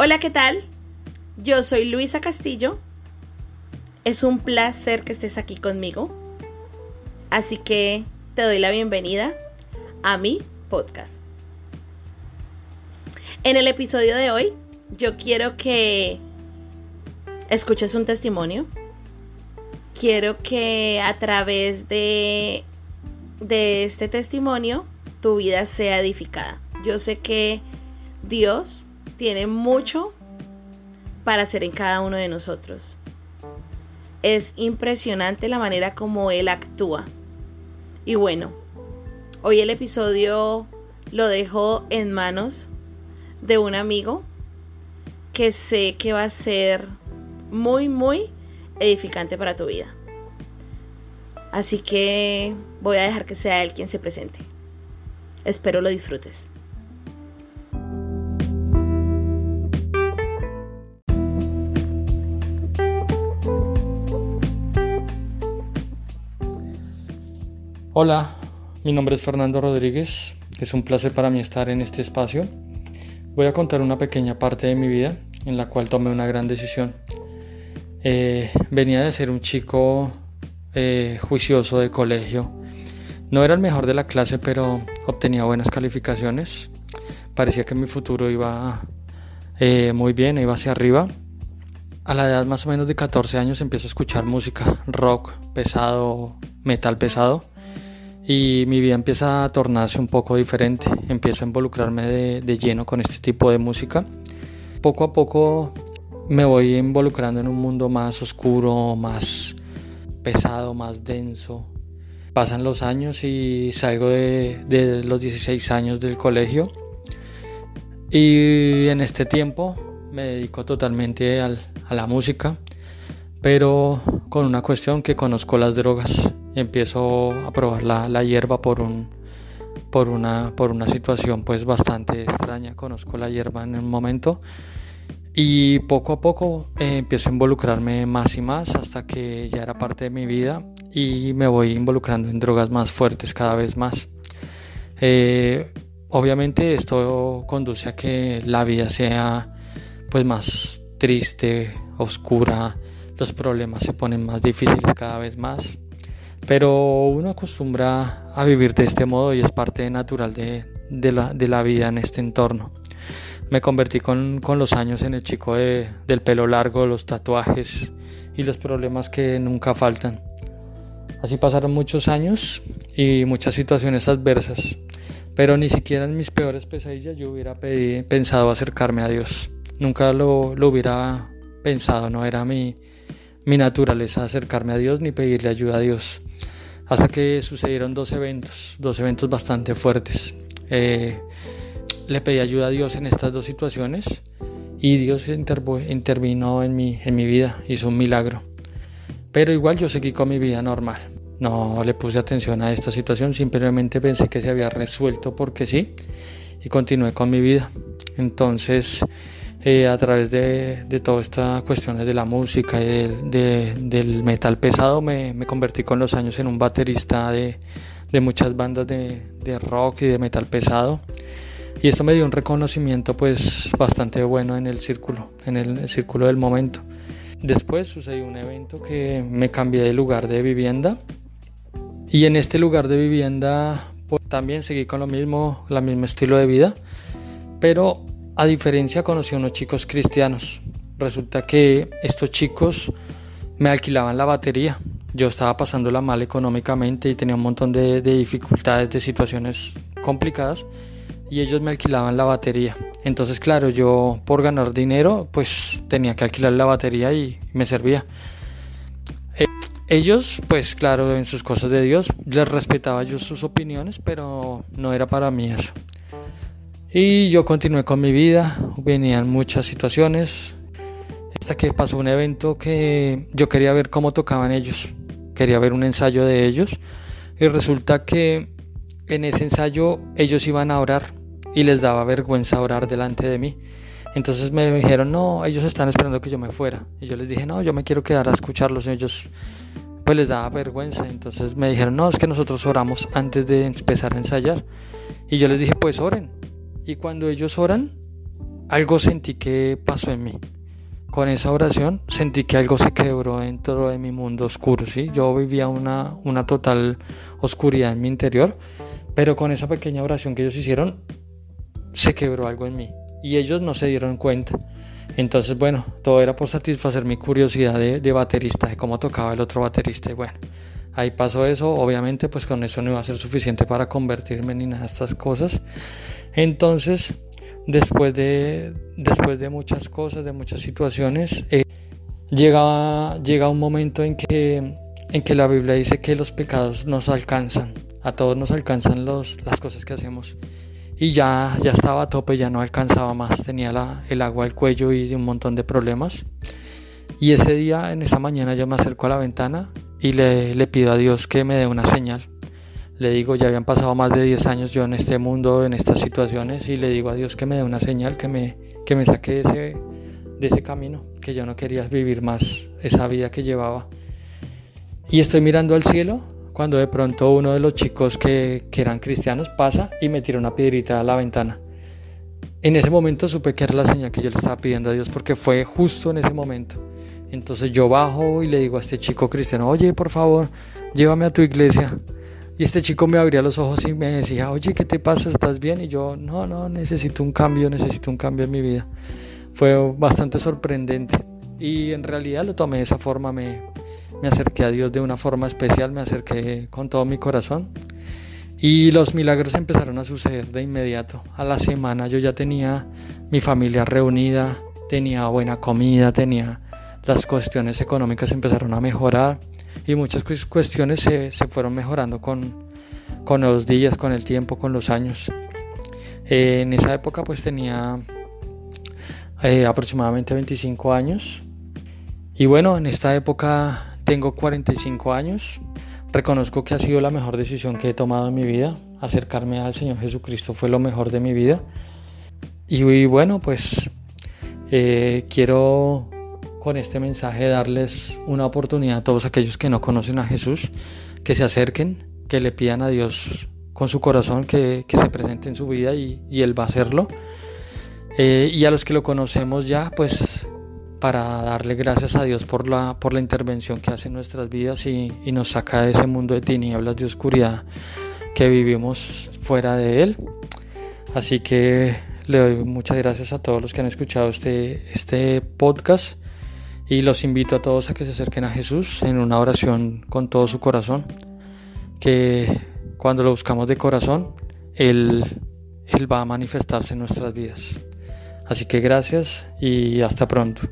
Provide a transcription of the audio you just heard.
Hola, ¿qué tal? Yo soy Luisa Castillo. Es un placer que estés aquí conmigo. Así que te doy la bienvenida a mi podcast. En el episodio de hoy, yo quiero que escuches un testimonio. Quiero que a través de, de este testimonio tu vida sea edificada. Yo sé que Dios tiene mucho para hacer en cada uno de nosotros. Es impresionante la manera como Él actúa. Y bueno, hoy el episodio lo dejo en manos de un amigo que sé que va a ser muy, muy edificante para tu vida. Así que voy a dejar que sea él quien se presente. Espero lo disfrutes. Hola, mi nombre es Fernando Rodríguez. Es un placer para mí estar en este espacio. Voy a contar una pequeña parte de mi vida en la cual tomé una gran decisión. Eh, venía de ser un chico eh, juicioso de colegio. No era el mejor de la clase, pero obtenía buenas calificaciones. Parecía que mi futuro iba eh, muy bien, iba hacia arriba. A la edad más o menos de 14 años empiezo a escuchar música rock pesado, metal pesado y mi vida empieza a tornarse un poco diferente. Empiezo a involucrarme de, lleno con este tipo de música. Poco a poco me voy involucrando en un mundo más oscuro, más pesado, más denso. Pasan los años y salgo de, de los 16 años del colegio. Y en este tiempo me dedico totalmente al, a la música, pero con una cuestión que conozco las drogas empiezo a probar la, hierba por una situación pues bastante extraña. Conozco la hierba en un momento y poco a poco eh, empiezo a involucrarme más y más hasta que ya era parte de mi vida y me voy involucrando en drogas más fuertes cada vez más. Eh, obviamente esto conduce a que la vida sea pues más triste oscura los problemas se ponen más difíciles cada vez más pero uno acostumbra a vivir de este modo y es parte natural de, la, vida en este entorno. Me convertí con, los años en el chico del pelo largo, los tatuajes y los problemas que nunca faltan. Así pasaron muchos años y muchas situaciones adversas, pero ni siquiera en mis peores pesadillas yo hubiera pensado acercarme a Dios. Nunca lo, lo hubiera pensado, no era mi, mi naturaleza acercarme a Dios ni pedirle ayuda a Dios hasta que sucedieron dos eventos, dos eventos bastante fuertes. Eh, le pedí ayuda a Dios en estas dos situaciones y Dios intervino en mi, en mi vida, hizo un milagro. Pero igual yo seguí con mi vida normal. No le puse atención a esta situación, simplemente pensé que se había resuelto porque sí y continué con mi vida. Entonces eh, a través de, de todas estas cuestiones de la música y del metal pesado me, me, convertí con los años en un baterista de, de muchas bandas de, de, rock y de metal pesado y esto me dio un reconocimiento pues bastante bueno en el círculo, en el, círculo del momento. Después sucedió un evento que me cambié de lugar de vivienda y en este lugar de vivienda pues, también seguí con lo mismo, el mismo estilo de vida, pero a diferencia conocí a unos chicos cristianos. Resulta que estos chicos me alquilaban la batería. Yo estaba pasándola mal económicamente y tenía un montón de, dificultades, de situaciones complicadas y ellos me alquilaban la batería. Entonces, claro, yo por ganar dinero, pues tenía que alquilar la batería y me servía. Eh, ellos, pues claro, en sus cosas de Dios, les respetaba yo sus opiniones, pero no era para mí eso. Y yo continué con mi vida, venían muchas situaciones, hasta que pasó un evento que yo quería ver cómo tocaban ellos, quería ver un ensayo de ellos, y resulta que en ese ensayo ellos iban a orar y les daba vergüenza orar delante de mí. Entonces me dijeron, no, ellos están esperando que yo me fuera. Y yo les dije, no, yo me quiero quedar a escucharlos. ellos pues les daba vergüenza. Entonces me dijeron, no, es que nosotros oramos antes de empezar a ensayar. Y yo les dije, pues oren. Y cuando ellos oran, algo sentí que pasó en mí. Con esa oración sentí que algo se quebró dentro de mi mundo oscuro, ¿sí? Yo vivía una, una total oscuridad en mi interior, pero con esa pequeña oración que ellos hicieron, se quebró algo en mí. Y ellos no se dieron cuenta. Entonces, bueno, todo era por satisfacer mi curiosidad de, de baterista, de cómo tocaba el otro baterista. Y bueno, ahí pasó eso. Obviamente, pues con eso no iba a ser suficiente para convertirme en nada de estas cosas. Entonces, después de, después de muchas cosas, de muchas situaciones, eh, llega, llega un momento en que, en que la Biblia dice que los pecados nos alcanzan, a todos nos alcanzan los, las cosas que hacemos. Y ya, ya estaba a tope, ya no alcanzaba más, tenía la, el agua al cuello y un montón de problemas. Y ese día, en esa mañana, yo me acerco a la ventana y le, le pido a Dios que me dé una señal le digo, ya habían pasado más de 10 años yo en este mundo, en estas situaciones, y le digo a Dios que me dé una señal, que me, que me saque de ese, de ese camino, que yo no quería vivir más esa vida que llevaba. Y estoy mirando al cielo cuando de pronto uno de los chicos que, que eran cristianos pasa y me tira una piedrita a la ventana. En ese momento supe que era la señal que yo le estaba pidiendo a Dios porque fue justo en ese momento. Entonces yo bajo y le digo a este chico cristiano, oye, por favor, llévame a tu iglesia. Y este chico me abría los ojos y me decía, oye, ¿qué te pasa? ¿Estás bien? Y yo, no, no, necesito un cambio, necesito un cambio en mi vida. Fue bastante sorprendente. Y en realidad lo tomé de esa forma, me, me acerqué a Dios de una forma especial, me acerqué con todo mi corazón. Y los milagros empezaron a suceder de inmediato. A la semana yo ya tenía mi familia reunida, tenía buena comida, tenía las cuestiones económicas empezaron a mejorar y muchas cuestiones se, se fueron mejorando con, con, los días, con el tiempo, con los años. Eh, en esa época pues tenía eh, aproximadamente 25 años y bueno, en esta época tengo 45 años. Reconozco que ha sido la mejor decisión que he tomado en mi vida. Acercarme al Señor Jesucristo fue lo mejor de mi vida. Y, bueno, pues eh, quiero con este mensaje darles una oportunidad a todos aquellos que no conocen a Jesús, que se acerquen, que le pidan a Dios con su corazón que, se presente en su vida y, Él va a hacerlo. Eh, y a los que lo conocemos ya, pues para darle gracias a Dios por la, por la intervención que hace en nuestras vidas y, y nos saca de ese mundo de tinieblas, de oscuridad que vivimos fuera de Él. Así que le doy muchas gracias a todos los que han escuchado este, este podcast y los invito a todos a que se acerquen a Jesús en una oración con todo su corazón, que cuando lo buscamos de corazón, Él, Él va a manifestarse en nuestras vidas. Así que gracias y hasta pronto.